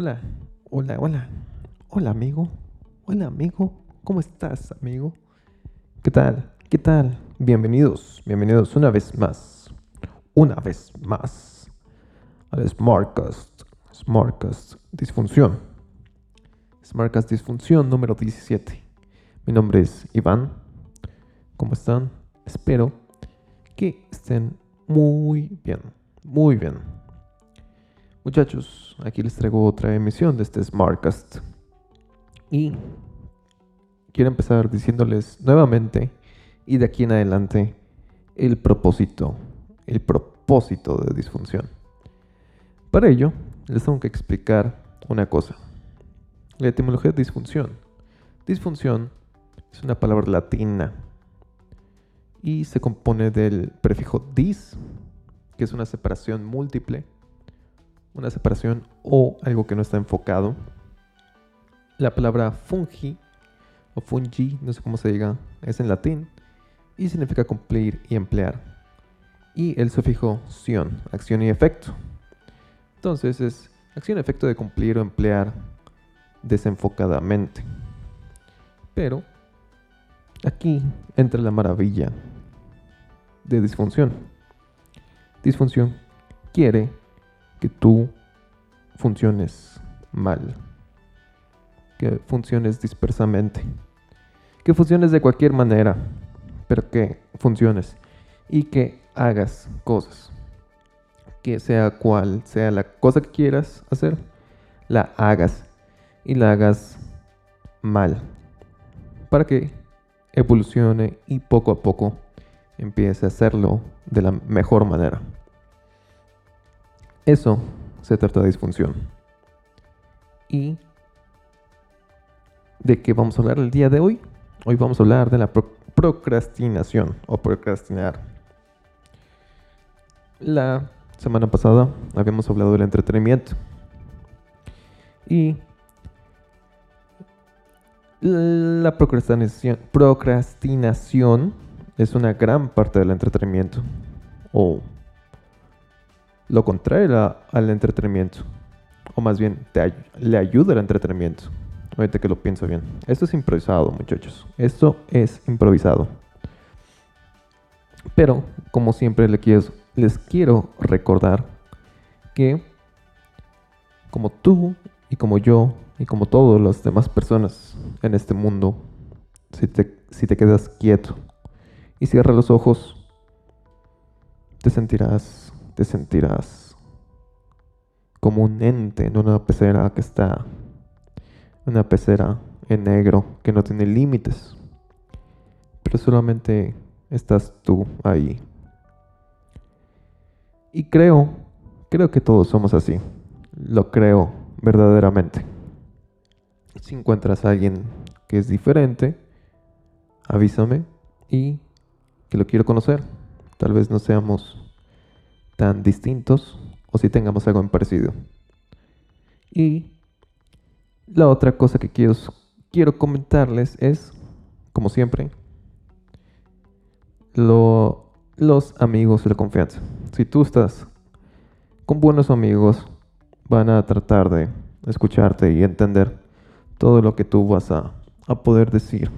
Hola, hola, hola. Hola, amigo. Hola, amigo. ¿Cómo estás, amigo? ¿Qué tal? ¿Qué tal? Bienvenidos, bienvenidos una vez más. Una vez más al Smartcast. Smartcast Disfunción. Smartcast Disfunción número 17. Mi nombre es Iván. ¿Cómo están? Espero que estén muy bien, muy bien. Muchachos, aquí les traigo otra emisión de este Smartcast. Y quiero empezar diciéndoles nuevamente y de aquí en adelante el propósito, el propósito de disfunción. Para ello, les tengo que explicar una cosa. La etimología de disfunción. Disfunción es una palabra latina y se compone del prefijo dis, que es una separación múltiple, una separación o algo que no está enfocado. La palabra fungi o fungi, no sé cómo se diga, es en latín y significa cumplir y emplear. Y el sufijo sion, acción y efecto. Entonces es acción y efecto de cumplir o emplear desenfocadamente. Pero aquí entra la maravilla de disfunción. Disfunción quiere que tú funciones mal, que funciones dispersamente, que funciones de cualquier manera, pero que funciones y que hagas cosas, que sea cual sea la cosa que quieras hacer, la hagas y la hagas mal, para que evolucione y poco a poco empiece a hacerlo de la mejor manera. Eso se trata de disfunción. ¿Y de qué vamos a hablar el día de hoy? Hoy vamos a hablar de la procrastinación o procrastinar. La semana pasada habíamos hablado del entretenimiento. Y la procrastinación, es una gran parte del entretenimiento. O lo contrario al entretenimiento. O más bien, te, le ayuda al entretenimiento. Ahorita que lo pienso bien. Esto es improvisado, muchachos. Esto es improvisado. Pero, como siempre les quiero, les quiero recordar que, como tú y como yo y como todas las demás personas en este mundo, si te, si te quedas quieto y cierras los ojos, te sentirás te sentirás como un ente en una pecera que está, una pecera en negro que no tiene límites, pero solamente estás tú ahí. Y creo, creo que todos somos así, lo creo verdaderamente. Si encuentras a alguien que es diferente, avísame y que lo quiero conocer. Tal vez no seamos tan distintos o si tengamos algo en parecido. Y la otra cosa que quiero, quiero comentarles es, como siempre, lo, los amigos de la confianza. Si tú estás con buenos amigos, van a tratar de escucharte y entender todo lo que tú vas a, a poder decir.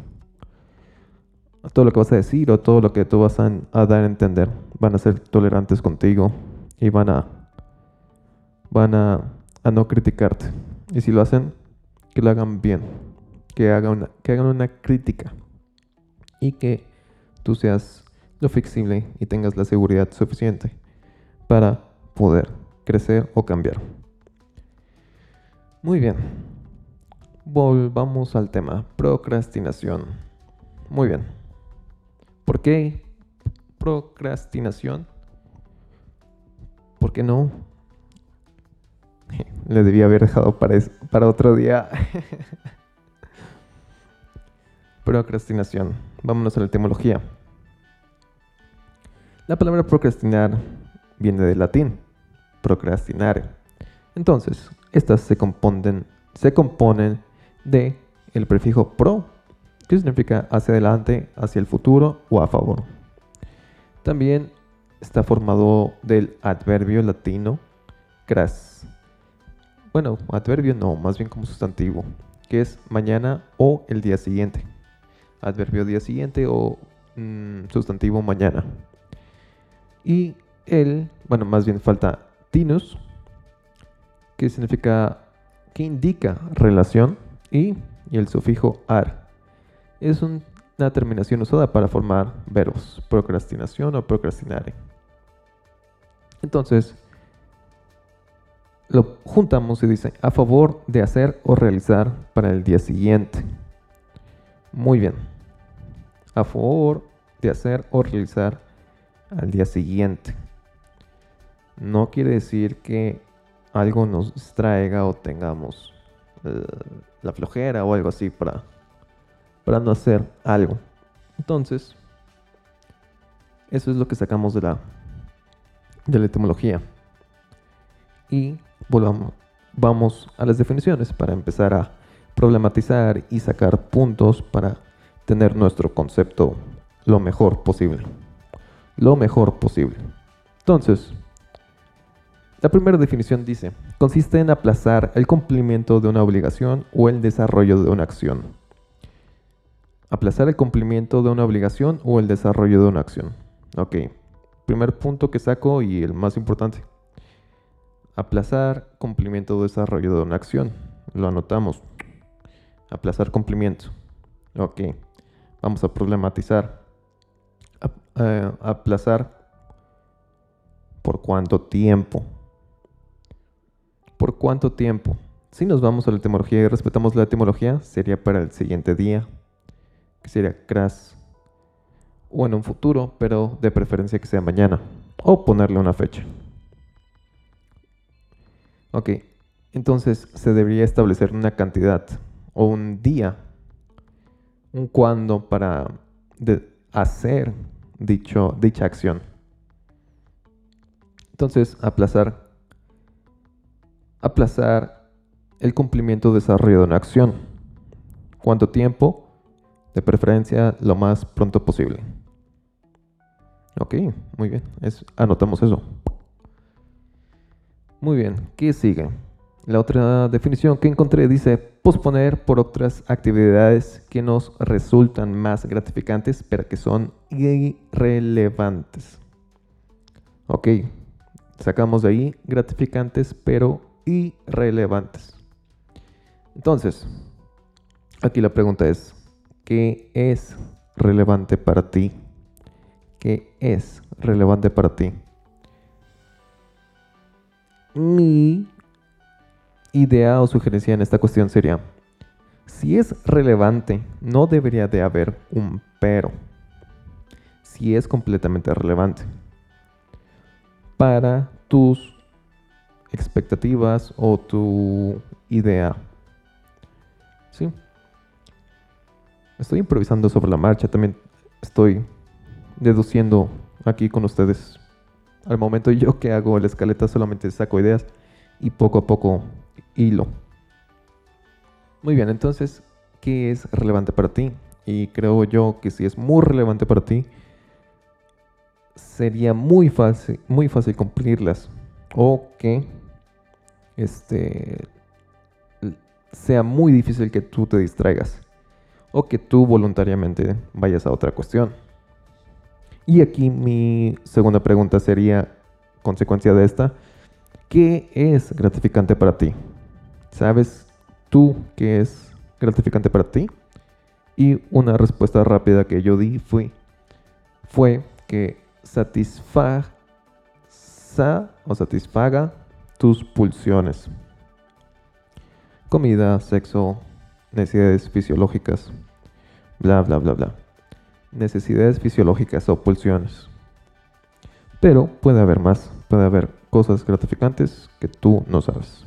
Todo lo que vas a decir o todo lo que tú vas a, a dar a entender van a ser tolerantes contigo y van a, van a, no criticarte. Y si lo hacen, que lo hagan bien, que hagan una, que hagan una crítica y que tú seas lo flexible y tengas la seguridad suficiente para poder crecer o cambiar. Muy bien. Volvamos al tema, procrastinación. Muy bien. ¿Por qué procrastinación? ¿Por qué no? Le debía haber dejado para, para otro día. Procrastinación. Vámonos a la etimología. La palabra procrastinar viene del latín, procrastinar. Entonces, estas se componen, se componen de el prefijo pro, que significa hacia adelante, hacia el futuro o a favor. También está formado del adverbio latino cras, bueno, adverbio no, más bien como sustantivo, que es mañana o el día siguiente. Adverbio día siguiente o mm, sustantivo mañana. Y el, bueno, más bien falta tinus, que significa, que indica relación, y, el sufijo ar. Es una terminación usada para formar verbos, procrastinación o procrastinare. Entonces, lo juntamos y dice a favor de hacer o realizar para el día siguiente. Muy bien. A favor de hacer o realizar al día siguiente. No quiere decir que algo nos distraiga o tengamos eh, la flojera o algo así para, para no hacer algo. Entonces, eso es lo que sacamos de la, de la etimología. Y volvamos, vamos a las definiciones para empezar a problematizar y sacar puntos para tener nuestro concepto lo mejor posible. Lo mejor posible. Entonces, la primera definición dice, consiste en aplazar el cumplimiento de una obligación o el desarrollo de una acción. Aplazar el cumplimiento de una obligación o el desarrollo de una acción. Ok, primer punto que saco y el más importante. Aplazar cumplimiento o desarrollo de una acción. Lo anotamos. Aplazar cumplimiento. Ok. Vamos a problematizar. Eh, aplazar por cuánto tiempo. ¿Por cuánto tiempo? Si nos vamos a la etimología y respetamos la etimología, sería para el siguiente día, que sería cras, o en un futuro, pero de preferencia que sea mañana, o ponerle una fecha. Ok, entonces se debería establecer una cantidad o un día, un cuándo para hacer dicho, dicha acción. Entonces, aplazar, aplazar el cumplimiento desarrollo de una acción. ¿Cuánto tiempo? De preferencia lo más pronto posible. Ok, muy bien. anotamos eso. Muy bien, ¿qué sigue? La otra definición que encontré dice posponer por otras actividades que nos resultan más gratificantes, pero que son irrelevantes. Ok, sacamos de ahí gratificantes, pero irrelevantes. Entonces, aquí la pregunta es, ¿qué es relevante para ti? ¿Qué es relevante para ti? mi idea o sugerencia en esta cuestión sería, si es relevante, no debería de haber un pero. Si es completamente relevante. Para tus expectativas o tu idea. ¿Sí? Estoy improvisando sobre la marcha, también estoy deduciendo aquí con ustedes al momento yo que hago la escaleta solamente saco ideas y poco a poco hilo. Muy bien, entonces, ¿qué es relevante para ti? Y creo yo que si es muy relevante para ti, sería muy fácil, muy fácil cumplirlas. O que este, sea muy difícil que tú te distraigas. O que tú voluntariamente vayas a otra cuestión. Y aquí mi segunda pregunta sería, consecuencia de esta, ¿qué es gratificante para ti? ¿Sabes tú qué es gratificante para ti? Y una respuesta rápida que yo di fue, fue que satisfaga o satisfaga tus pulsiones. Comida, sexo, necesidades fisiológicas, bla, bla, bla, bla necesidades fisiológicas o pulsiones. Pero puede haber más, puede haber cosas gratificantes que tú no sabes.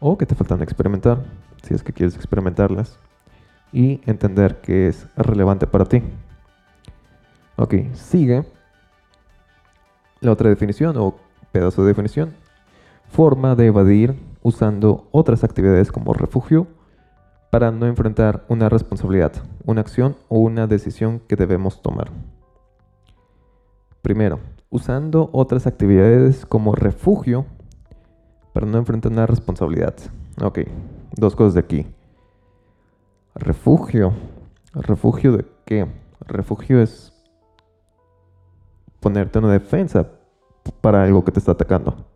O que te faltan experimentar, si es que quieres experimentarlas. Y entender que es relevante para ti. Ok, sigue la otra definición o pedazo de definición. Forma de evadir usando otras actividades como refugio para no enfrentar una responsabilidad, una acción o una decisión que debemos tomar. Primero, usando otras actividades como refugio para no enfrentar una responsabilidad. Ok, dos cosas de aquí. Refugio. ¿Refugio de qué? Refugio es ponerte una defensa para algo que te está atacando.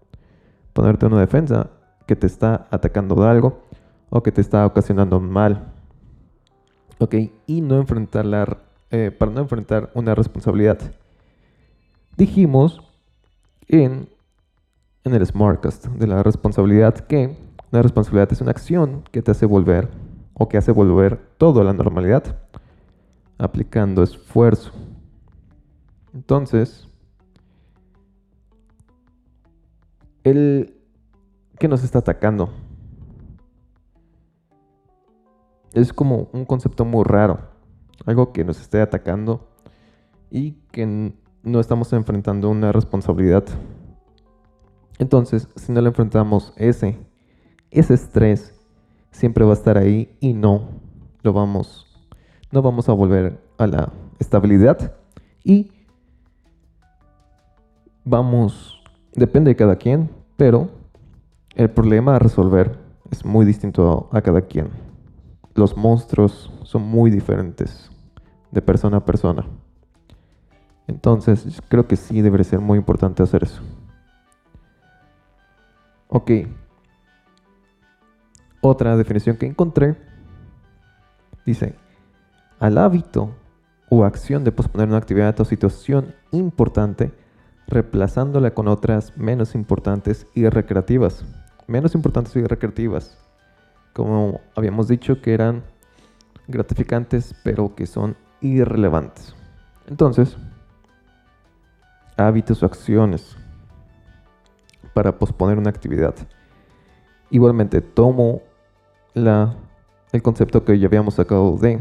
Ponerte una defensa que te está atacando de algo o que te está ocasionando mal. Ok, y no enfrentar la, eh, para no enfrentar una responsabilidad. Dijimos en, en el Smartcast de la responsabilidad que una responsabilidad es una acción que te hace volver o que hace volver todo a la normalidad aplicando esfuerzo. Entonces, el que nos está atacando es como un concepto muy raro, algo que nos esté atacando y que no estamos enfrentando una responsabilidad. Entonces, si no le enfrentamos ese, ese estrés siempre va a estar ahí y no lo vamos, no vamos a volver a la estabilidad y vamos, depende de cada quien, pero el problema a resolver es muy distinto a cada quien. Los monstruos son muy diferentes de persona a persona. Entonces, creo que sí debería ser muy importante hacer eso. Ok. Otra definición que encontré dice, al hábito o acción de posponer una actividad o situación importante, reemplazándola con otras menos importantes y recreativas. Menos importantes y recreativas. Como habíamos dicho que eran gratificantes, pero que son irrelevantes. Entonces, hábitos o acciones para posponer una actividad. Igualmente, tomo el concepto que ya habíamos sacado de,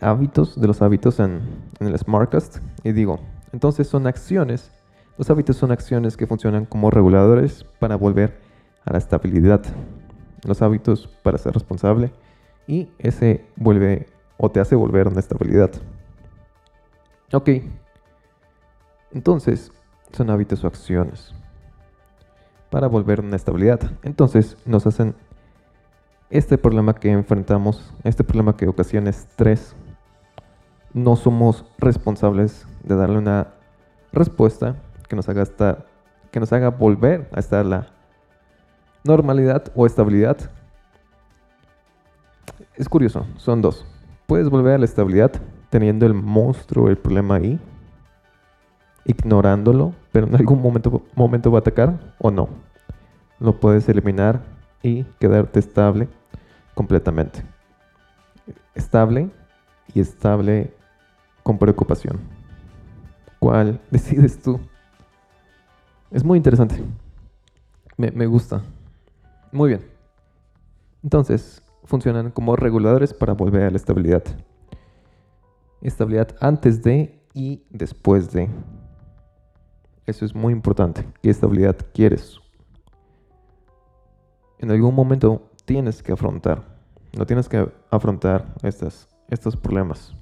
hábitos, de los hábitos en el Smartcast, y digo, entonces son acciones, los hábitos son acciones que funcionan como reguladores para volver a la estabilidad. Los hábitos para ser responsable y ese vuelve o te hace volver a una estabilidad. Ok, entonces, son hábitos o acciones para volver una estabilidad. Entonces, nos hacen este problema que enfrentamos, este problema que ocasiona estrés. No somos responsables de darle una respuesta que nos haga que nos haga volver a estar la normalidad o estabilidad. Es curioso, son dos. Puedes volver a la estabilidad teniendo el monstruo, el problema ahí, ignorándolo, pero en algún momento, momento va a atacar o no. Lo puedes eliminar y quedarte estable completamente. Estable y estable con preocupación. ¿Cuál decides tú? Es muy interesante. Me, me gusta. Muy bien. Entonces, funcionan como reguladores para volver a la estabilidad. Estabilidad antes de y después de. Eso es muy importante. ¿Qué estabilidad quieres? En algún momento tienes que afrontar. No tienes que afrontar estas, estos problemas.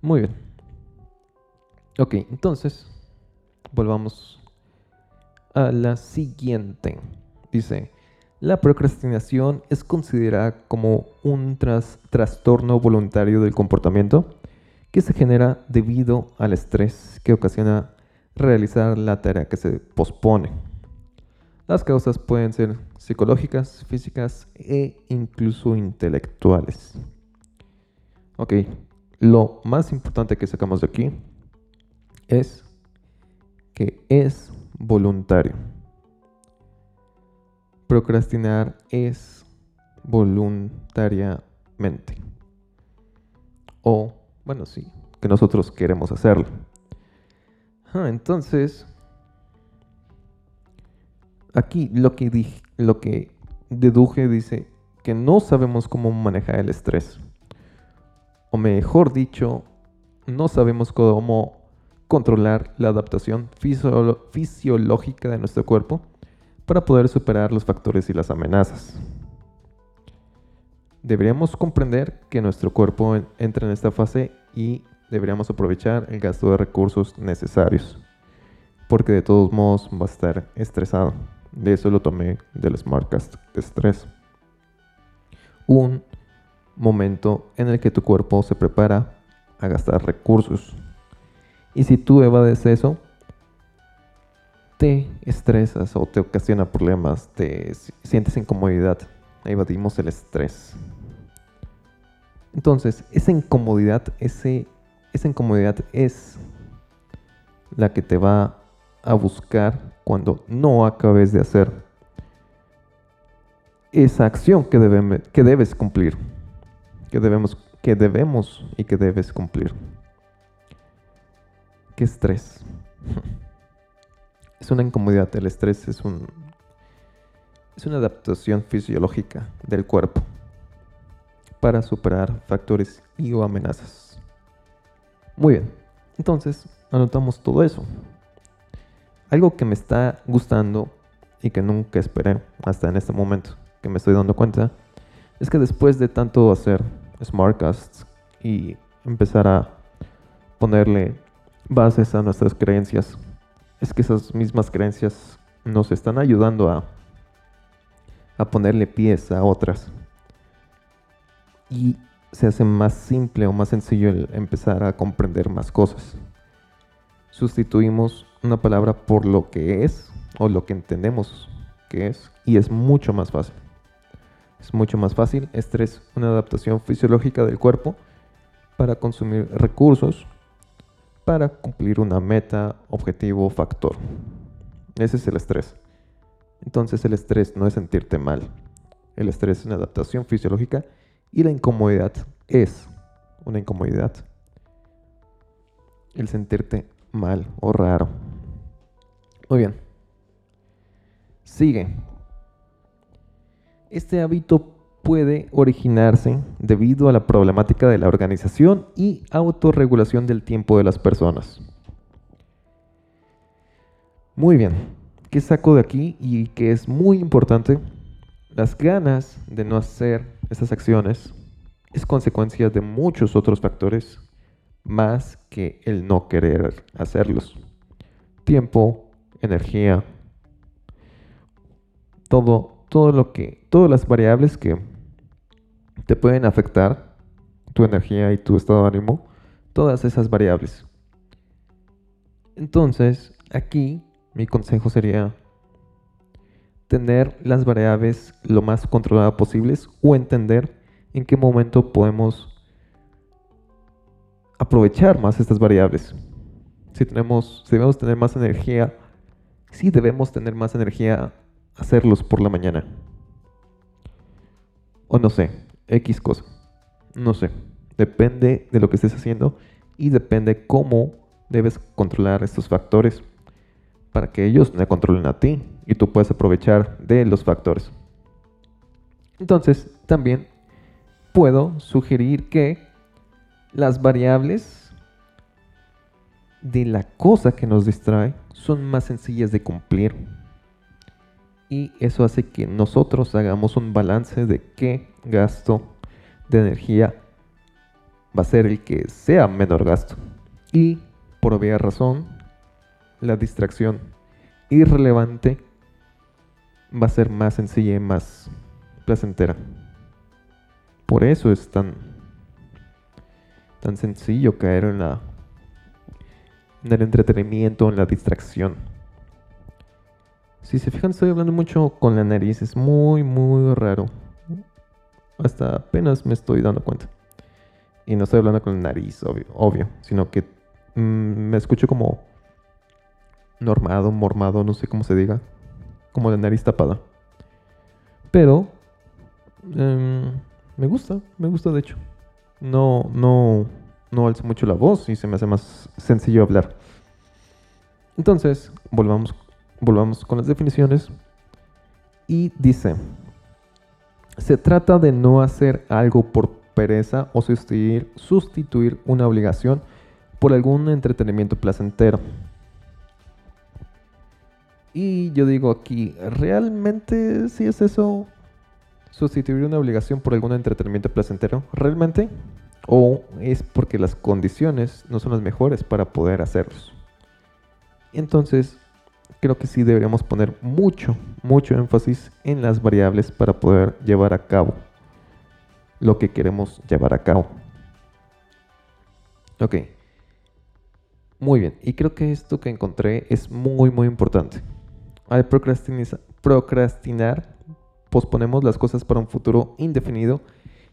Muy bien. Ok, entonces volvamos a la siguiente. Dice, la procrastinación es considerada como un trastorno voluntario del comportamiento que se genera debido al estrés que ocasiona realizar la tarea que se pospone. Las causas pueden ser psicológicas, físicas e incluso intelectuales. Ok, lo más importante que sacamos de aquí es que es voluntario. Procrastinar es voluntariamente. O, bueno, sí, que nosotros queremos hacerlo. Ah, entonces, aquí lo que, dije, lo que deduje dice que no sabemos cómo manejar el estrés. O mejor dicho, no sabemos cómo controlar la adaptación fisiológica de nuestro cuerpo para poder superar los factores y las amenazas. Deberíamos comprender que nuestro cuerpo entra en esta fase y deberíamos aprovechar el gasto de recursos necesarios, porque de todos modos va a estar estresado. De eso lo tomé del Smartcast de estrés. Un momento en el que tu cuerpo se prepara a gastar recursos. Y si tú evades eso, te estresas o te ocasiona problemas, te sientes incomodidad. Evadimos el estrés. Entonces, esa incomodidad, ese, esa incomodidad es la que te va a buscar cuando no acabes de hacer esa acción que, que debes cumplir, que debemos, que debemos y que debes cumplir. ¿Qué estrés? Es una incomodidad, el estrés es un es una adaptación fisiológica del cuerpo para superar factores y o amenazas. Muy bien, entonces anotamos todo eso. Algo que me está gustando y que nunca esperé hasta en este momento que me estoy dando cuenta es que después de tanto hacer smartcasts y empezar a ponerle bases a nuestras creencias, es que esas mismas creencias nos están ayudando a, ponerle pies a otras. Y se hace más simple o más sencillo el empezar a comprender más cosas sustituimos una palabra por lo que es o lo que entendemos que es y es mucho más fácil. Es mucho más fácil. Estrés, una adaptación fisiológica del cuerpo para consumir recursos para cumplir una meta, objetivo, factor. Ese es el estrés. Entonces el estrés no es sentirte mal. El estrés es una adaptación fisiológica y la incomodidad es una incomodidad. El sentirte mal o raro. Muy bien. Sigue. Este hábito puede originarse debido a la problemática de la organización y autorregulación del tiempo de las personas. Muy bien. ¿Qué saco de aquí y que es muy importante? Las ganas de no hacer esas acciones es consecuencia de muchos otros factores más que el no querer hacerlos. Tiempo, energía, todo, todo lo que, todas las variables que te pueden afectar tu energía y tu estado de ánimo, todas esas variables. Entonces, aquí mi consejo sería tener las variables lo más controladas posibles o entender en qué momento podemos aprovechar más estas variables. Si, tenemos, si debemos tener más energía, si debemos tener más energía, hacerlos por la mañana. O no sé, X cosa. No sé. Depende de lo que estés haciendo y depende cómo debes controlar estos factores para que ellos no controlen a ti y tú puedas aprovechar de los factores. Entonces, también puedo sugerir que las variables de la cosa que nos distrae son más sencillas de cumplir. Y eso hace que nosotros hagamos un balance de qué gasto de energía va a ser el que sea menor gasto. Y por obvia razón, la distracción irrelevante va a ser más sencilla y más placentera. Por eso es tan tan sencillo caer en la en el entretenimiento, en la distracción. Si se fijan, estoy hablando mucho con la nariz, es muy, muy raro. Hasta apenas me estoy dando cuenta. Y no estoy hablando con la nariz, obvio, obvio sino que mm, me escucho como normado, mormado, no sé cómo se diga. Como la nariz tapada. Pero em, me gusta, me gusta de hecho no, no, no alzo mucho la voz y se me hace más sencillo hablar. Entonces, volvamos, volvamos con las definiciones. Y dice, se trata de no hacer algo por pereza o sustituir, una obligación por algún entretenimiento placentero. Y yo digo aquí, ¿realmente si es eso? sustituir una obligación por algún entretenimiento placentero realmente o es porque las condiciones no son las mejores para poder hacerlos. Entonces, creo que sí deberíamos poner mucho, mucho énfasis en las variables para poder llevar a cabo lo que queremos llevar a cabo. Ok. Muy bien. Y creo que esto que encontré es muy, muy importante. Al procrastinar, posponemos las cosas para un futuro indefinido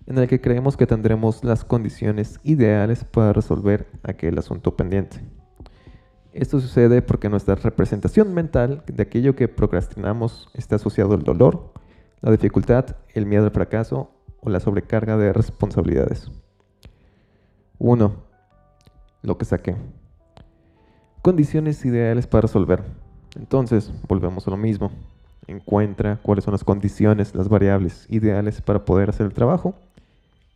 en el que creemos que tendremos las condiciones ideales para resolver aquel asunto pendiente. Esto sucede porque nuestra representación mental de aquello que procrastinamos está asociado al dolor, la dificultad, el miedo al fracaso o la sobrecarga de responsabilidades. 1. Lo que saqué. Condiciones ideales para resolver. Entonces, volvemos a lo mismo. Encuentra cuáles son las condiciones, las variables ideales para poder hacer el trabajo.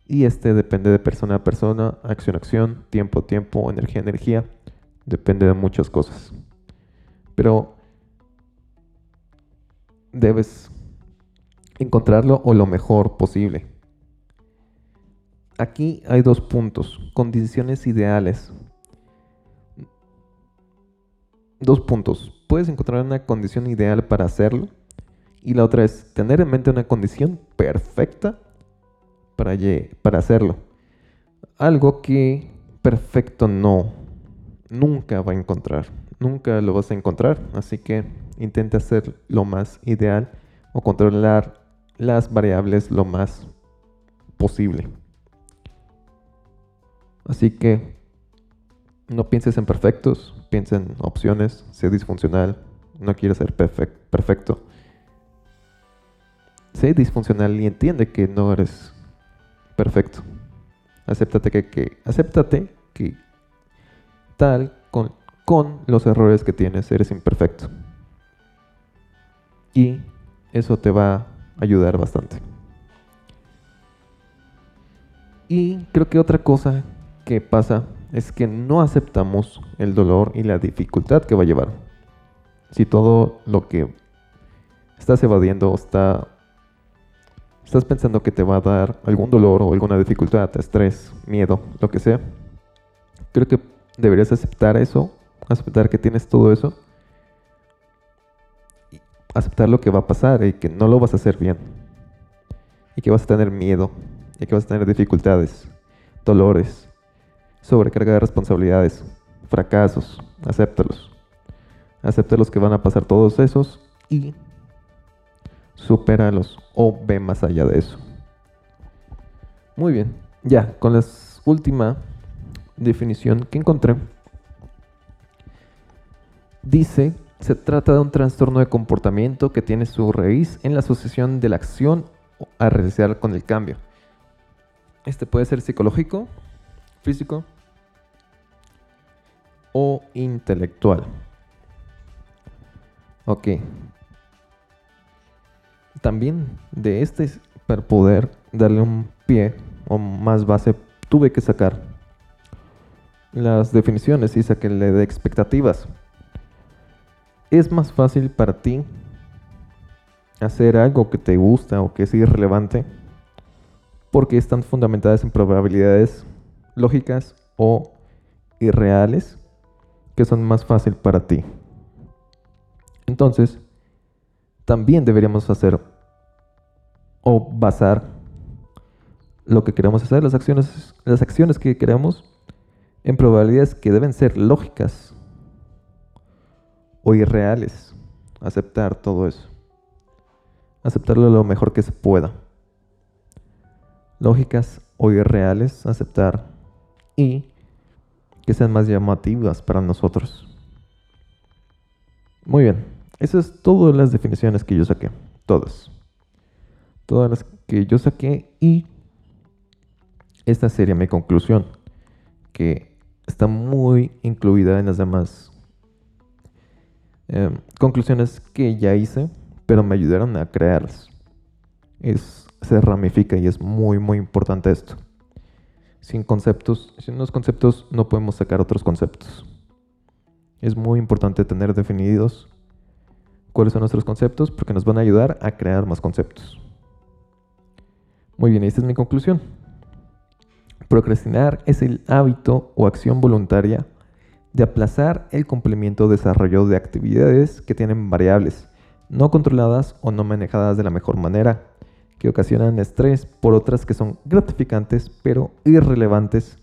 Y este depende de persona a persona, acción a acción, tiempo a tiempo, energía a energía Depende de muchas cosas. Pero debes encontrarlo o lo mejor posible. Aquí hay dos puntos. Condiciones ideales. Dos puntos. Puedes encontrar una condición ideal para hacerlo. Y la otra es tener en mente una condición perfecta para, para hacerlo. Algo que perfecto no nunca va a encontrar. Nunca lo vas a encontrar. Así que intenta hacer lo más ideal o controlar las variables lo más posible. Así que no pienses en perfectos, piensa en opciones, sé disfuncional, no quieres ser perfecto. Sé disfuncional y entiende que no eres perfecto. Acéptate que, que, acéptate que tal con, con los errores que tienes, eres imperfecto. Y eso te va a ayudar bastante. Y creo que otra cosa que pasa es que no aceptamos el dolor y la dificultad que va a llevar. Si todo lo que estás evadiendo está estás pensando que te va a dar algún dolor o alguna dificultad, estrés, miedo, lo que sea, creo que deberías aceptar eso, aceptar que tienes todo eso, y aceptar lo que va a pasar y que no lo vas a hacer bien, y que vas a tener miedo, y que vas a tener dificultades, dolores, sobrecarga de responsabilidades, fracasos, acéptalos. Acepta los que van a pasar todos esos y supéralos o ve más allá de eso. Muy bien, ya, con la última definición que encontré, dice, se trata de un trastorno de comportamiento que tiene su raíz en la asociación de la acción a realizar con el cambio. Este puede ser psicológico, físico o intelectual. Ok. También de este, para poder darle un pie o más base, tuve que sacar las definiciones y saquenle de expectativas. Es más fácil para ti hacer algo que te gusta o que es irrelevante porque están fundamentadas en probabilidades lógicas o irreales que son más fácil para ti. Entonces, también deberíamos hacer o basar lo que queremos hacer, las acciones, las acciones que queremos en probabilidades que deben ser lógicas o irreales. Aceptar todo eso. Aceptarlo lo mejor que se pueda. Lógicas o irreales, aceptar. Y que sean más llamativas para nosotros. Muy bien. Esas es todas las definiciones que yo saqué. Todas. Todas las que yo saqué y esta sería mi conclusión. Que está muy incluida en las demás em, conclusiones que ya hice, pero me ayudaron a crearlas. Es, se ramifica y es muy, muy importante esto. Sin conceptos, sin unos conceptos no podemos sacar otros conceptos. Es muy importante tener definidos cuáles son nuestros conceptos porque nos van a ayudar a crear más conceptos. Muy bien, esta es mi conclusión. Procrastinar es el hábito o acción voluntaria de aplazar el cumplimiento o desarrollo de actividades que tienen variables no controladas o no manejadas de la mejor manera, que ocasionan estrés por otras que son gratificantes pero irrelevantes,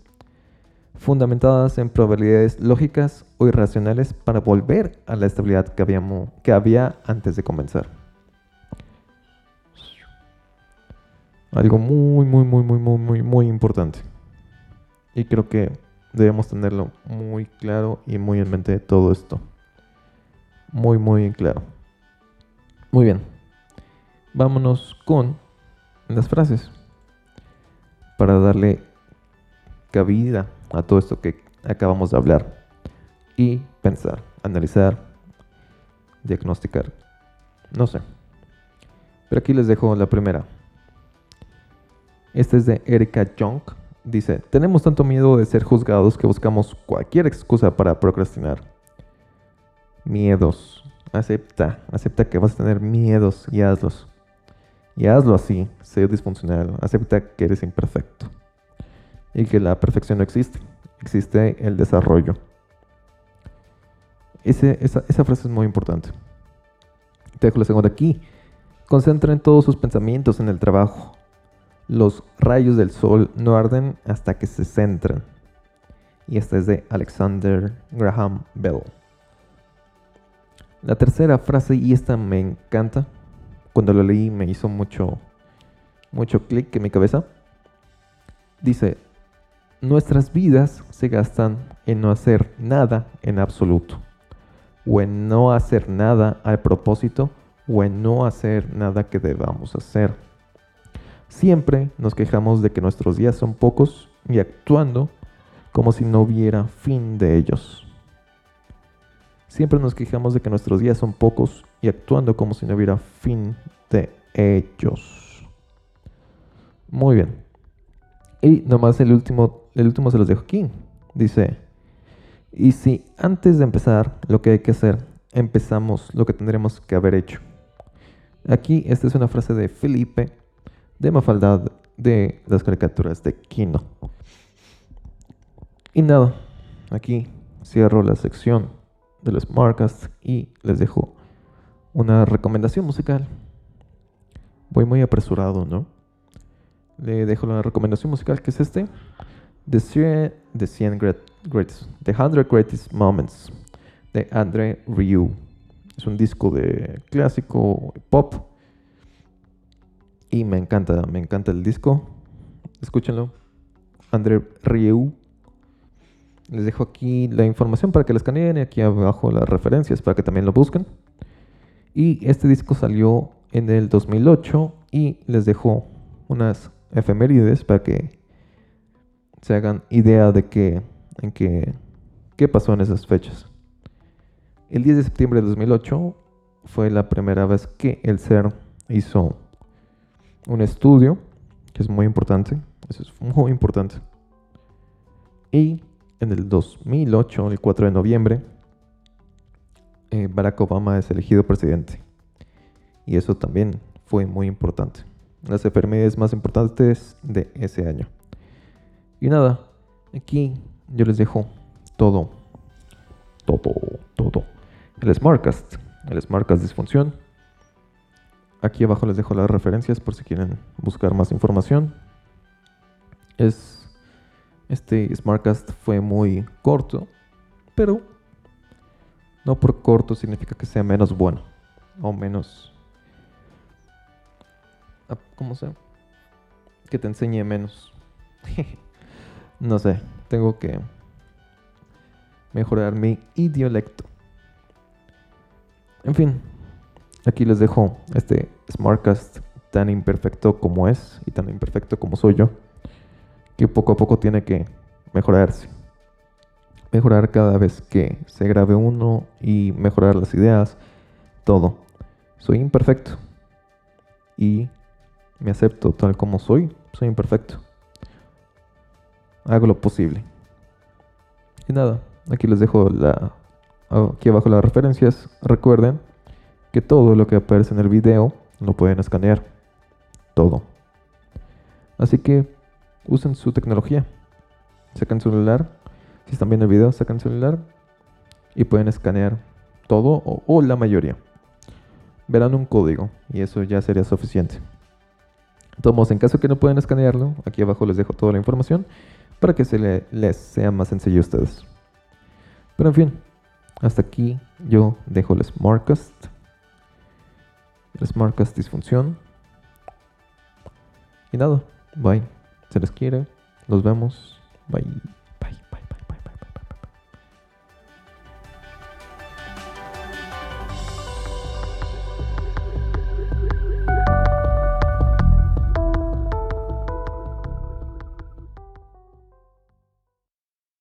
fundamentadas en probabilidades lógicas o irracionales para volver a la estabilidad que había antes de comenzar. Algo muy, muy, muy, muy, muy, muy, muy importante. Y creo que debemos tenerlo muy claro y muy en mente todo esto. Muy, muy claro. Muy bien. Vámonos con las frases para darle cabida a todo esto que acabamos de hablar y pensar, analizar, diagnosticar. No sé. Pero aquí les dejo la primera. Esta es de Erika Young. Dice, tenemos tanto miedo de ser juzgados que buscamos cualquier excusa para procrastinar. Miedos. Acepta, acepta que vas a tener miedos y hazlos. Y hazlo así, sé disfuncional, acepta que eres imperfecto. Y que la perfección no existe, existe el desarrollo. esa, esa, frase es muy importante. Te dejo la segunda aquí. Concentren todos sus pensamientos en el trabajo. Los rayos del sol no arden hasta que se centran. Y esta es de Alexander Graham Bell. La tercera frase, y esta me encanta, cuando lo leí me hizo mucho, mucho clic en mi cabeza. Dice, nuestras vidas se gastan en no hacer nada en absoluto, o en no hacer nada al propósito, o en no hacer nada que debamos hacer. Siempre nos quejamos de que nuestros días son pocos y actuando como si no hubiera fin de ellos. Siempre nos quejamos de que nuestros días son pocos y actuando como si no hubiera fin de ellos. Muy bien. Y nomás el último, el último se los dejo aquí. Dice, y si antes de empezar lo que hay que hacer, empezamos lo que tendremos que haber hecho. Aquí esta es una frase de Felipe de Mafaldad de las caricaturas de Kino. Y nada, aquí cierro la sección de los Smartcast y les dejo una recomendación musical. Voy muy apresurado, ¿no? Le dejo la recomendación musical que es este. The 100, the 100 greatest, the 100 Greatest Moments de André Ryu. Es un disco de clásico pop. Y me encanta, me encanta el disco. Escúchenlo. André Ryu les dejo aquí la información para que la escaneen y aquí abajo las referencias para que también lo busquen. Y este disco salió en el 2008 y les dejo unas efemérides para que se hagan idea de qué, en qué, qué pasó en esas fechas. El 10 de septiembre de 2008 fue la primera vez que el CER hizo un estudio, que es muy importante, eso es muy importante. Y en el 2008, el 4 de noviembre, eh, Barack Obama es elegido presidente. Y eso también fue muy importante. Las enfermedades más importantes de ese año. Y nada, aquí yo les dejo todo, todo, todo. El Smartcast, el Smartcast Disfunción. Aquí abajo les dejo las referencias por si quieren buscar más información. Es este Smartcast fue muy corto, pero no por corto significa que sea menos bueno o menos... Ah, ¿Cómo sea? Que te enseñe menos. no sé, tengo que mejorar mi idiolecto. En fin, aquí les dejo este Smartcast tan imperfecto como es y tan imperfecto como soy yo que poco a poco tiene que mejorarse. Mejorar cada vez que se grabe uno y mejorar las ideas, todo. Soy imperfecto y me acepto tal como soy, soy imperfecto. Hago lo posible. Y nada, aquí les dejo la aquí abajo las referencias. Recuerden que todo lo que aparece en el video lo pueden escanear. Todo. Así que usen su tecnología. Sacan su celular. Si están viendo el video, sacan el celular y pueden escanear todo o, la mayoría. Verán un código y eso ya sería suficiente. Tomos, en caso que no puedan escanearlo, aquí abajo les dejo toda la información para que se les sea más sencillo a ustedes. Pero en fin, hasta aquí yo dejo el Smartcast. El Smartcast disfunción. Y nada, bye. Se les quiere. Nos vemos. Bye.